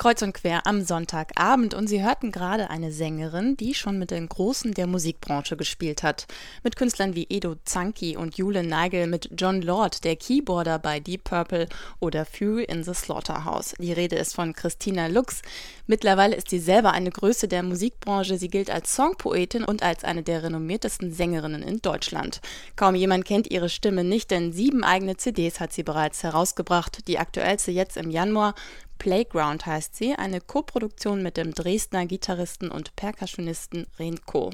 Kreuz und quer am Sonntagabend und Sie hörten gerade eine Sängerin, die schon mit den Großen der Musikbranche gespielt hat. Mit Künstlern wie Edo Zanki und Jule Nagel, mit John Lord, der Keyboarder bei Deep Purple oder Fury in the Slaughterhouse. Die Rede ist von Christina Lux. Mittlerweile ist sie selber eine Größe der Musikbranche. Sie gilt als Songpoetin und als eine der renommiertesten Sängerinnen in Deutschland. Kaum jemand kennt ihre Stimme nicht, denn sieben eigene CDs hat sie bereits herausgebracht. Die aktuellste jetzt im Januar Playground heißt sie, eine Koproduktion mit dem Dresdner Gitarristen und Percussionisten Renko.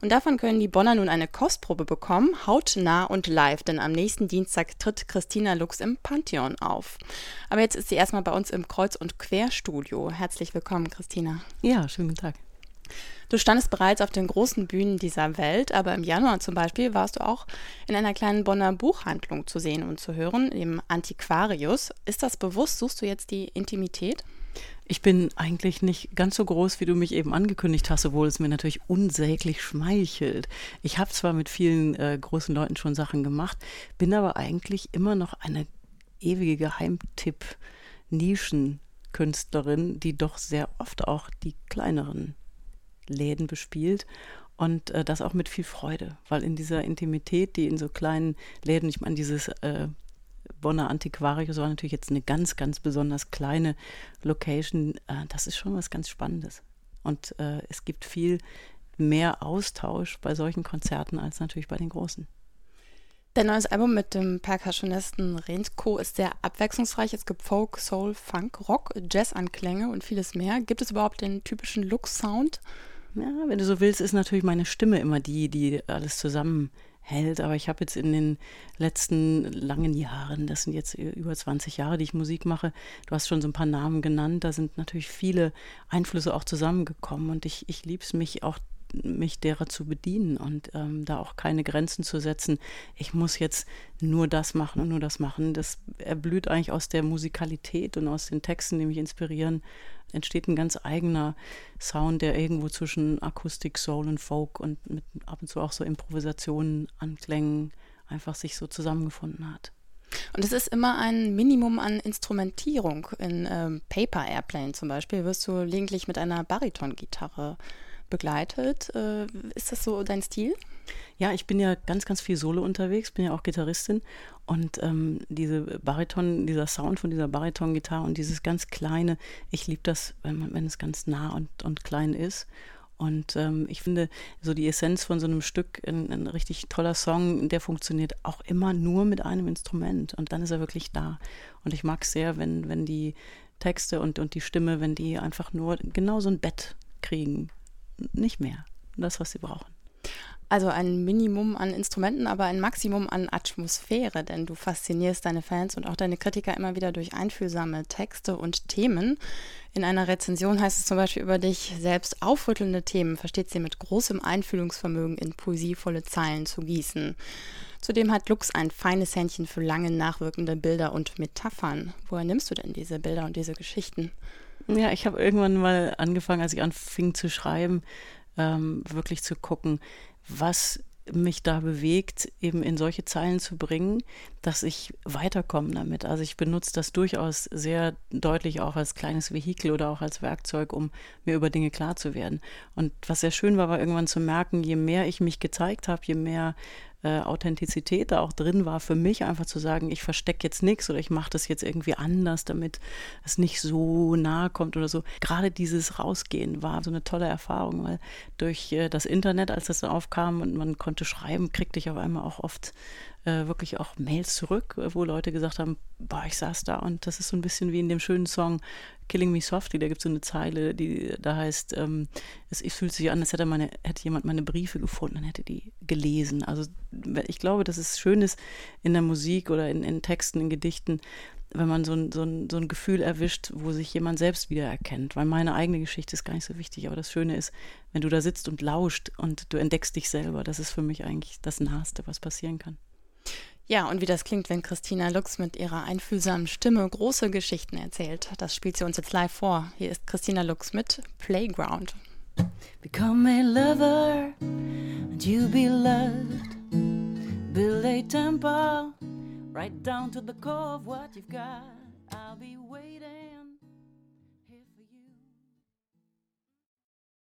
Und davon können die Bonner nun eine Kostprobe bekommen, hautnah und live, denn am nächsten Dienstag tritt Christina Lux im Pantheon auf. Aber jetzt ist sie erstmal bei uns im Kreuz- und Querstudio. Herzlich willkommen, Christina. Ja, schönen guten Tag. Du standest bereits auf den großen Bühnen dieser Welt, aber im Januar zum Beispiel warst du auch in einer kleinen Bonner Buchhandlung zu sehen und zu hören, im Antiquarius. Ist das bewusst? Suchst du jetzt die Intimität? Ich bin eigentlich nicht ganz so groß, wie du mich eben angekündigt hast, obwohl es mir natürlich unsäglich schmeichelt. Ich habe zwar mit vielen äh, großen Leuten schon Sachen gemacht, bin aber eigentlich immer noch eine ewige Geheimtipp-Nischenkünstlerin, die doch sehr oft auch die kleineren Läden bespielt und äh, das auch mit viel Freude, weil in dieser Intimität, die in so kleinen Läden, ich meine, dieses äh, Bonner Antiquarius war natürlich jetzt eine ganz, ganz besonders kleine Location, äh, das ist schon was ganz Spannendes. Und äh, es gibt viel mehr Austausch bei solchen Konzerten als natürlich bei den großen. Dein neues Album mit dem Percussionisten Rensko ist sehr abwechslungsreich. Es gibt Folk, Soul, Funk, Rock, Jazz-Anklänge und vieles mehr. Gibt es überhaupt den typischen Look-Sound? Ja, wenn du so willst, ist natürlich meine Stimme immer die, die alles zusammenhält. Aber ich habe jetzt in den letzten langen Jahren, das sind jetzt über 20 Jahre, die ich Musik mache, du hast schon so ein paar Namen genannt, da sind natürlich viele Einflüsse auch zusammengekommen. Und ich, ich liebe es, mich auch mich derer zu bedienen und ähm, da auch keine Grenzen zu setzen. Ich muss jetzt nur das machen und nur das machen. Das erblüht eigentlich aus der Musikalität und aus den Texten, die mich inspirieren entsteht ein ganz eigener Sound, der irgendwo zwischen Akustik, Soul und Folk und mit ab und zu auch so Improvisationen, Anklängen einfach sich so zusammengefunden hat. Und es ist immer ein Minimum an Instrumentierung. In ähm, Paper Airplane zum Beispiel wirst du gelegentlich mit einer Baritongitarre begleitet. Äh, ist das so dein Stil? Ja, ich bin ja ganz, ganz viel Solo unterwegs, bin ja auch Gitarristin und ähm, diese Bariton, dieser Sound von dieser Bariton-Gitarre und dieses ganz kleine, ich liebe das, wenn, wenn es ganz nah und, und klein ist. Und ähm, ich finde, so die Essenz von so einem Stück, ein, ein, richtig toller Song, der funktioniert auch immer nur mit einem Instrument. Und dann ist er wirklich da. Und ich mag es sehr, wenn, wenn die Texte und, und die Stimme, wenn die einfach nur genau so ein Bett kriegen. Nicht mehr. Das, was sie brauchen. Also ein Minimum an Instrumenten, aber ein Maximum an Atmosphäre, denn du faszinierst deine Fans und auch deine Kritiker immer wieder durch einfühlsame Texte und Themen. In einer Rezension heißt es zum Beispiel über dich, selbst aufrüttelnde Themen versteht sie mit großem Einfühlungsvermögen in poesievolle Zeilen zu gießen. Zudem hat Lux ein feines Händchen für lange nachwirkende Bilder und Metaphern. Woher nimmst du denn diese Bilder und diese Geschichten? Ja, ich habe irgendwann mal angefangen, als ich anfing zu schreiben, ähm, wirklich zu gucken, was mich da bewegt, eben in solche Zeilen zu bringen, dass ich weiterkomme damit. Also ich benutze das durchaus sehr deutlich auch als kleines Vehikel oder auch als Werkzeug, um mir über Dinge klar zu werden. Und was sehr schön war, war irgendwann zu merken, je mehr ich mich gezeigt habe, je mehr äh, Authentizität da auch drin war für mich, einfach zu sagen, ich verstecke jetzt nichts oder ich mache das jetzt irgendwie anders, damit es nicht so nahe kommt oder so. Gerade dieses Rausgehen war so eine tolle Erfahrung, weil durch äh, das Internet, als das aufkam und man konnte schreiben, kriegte ich auf einmal auch oft äh, wirklich auch Mails zurück, wo Leute gesagt haben, boah, ich saß da und das ist so ein bisschen wie in dem schönen Song Killing Me Softly, da gibt es so eine Zeile, die da heißt, ähm, es, es, fühlt sich an, als hätte, meine, hätte jemand meine Briefe gefunden und hätte die gelesen. Also ich glaube, dass es schön ist in der Musik oder in, in Texten, in Gedichten, wenn man so ein, so, ein, so ein Gefühl erwischt, wo sich jemand selbst wiedererkennt. Weil meine eigene Geschichte ist gar nicht so wichtig. Aber das Schöne ist, wenn du da sitzt und lauscht und du entdeckst dich selber, das ist für mich eigentlich das Naheste, was passieren kann. Ja, und wie das klingt, wenn Christina Lux mit ihrer einfühlsamen Stimme große Geschichten erzählt, das spielt sie uns jetzt live vor. Hier ist Christina Lux mit Playground. Become a lover and you be loved. Build a temple right down to the core of what you've got. I'll be waiting.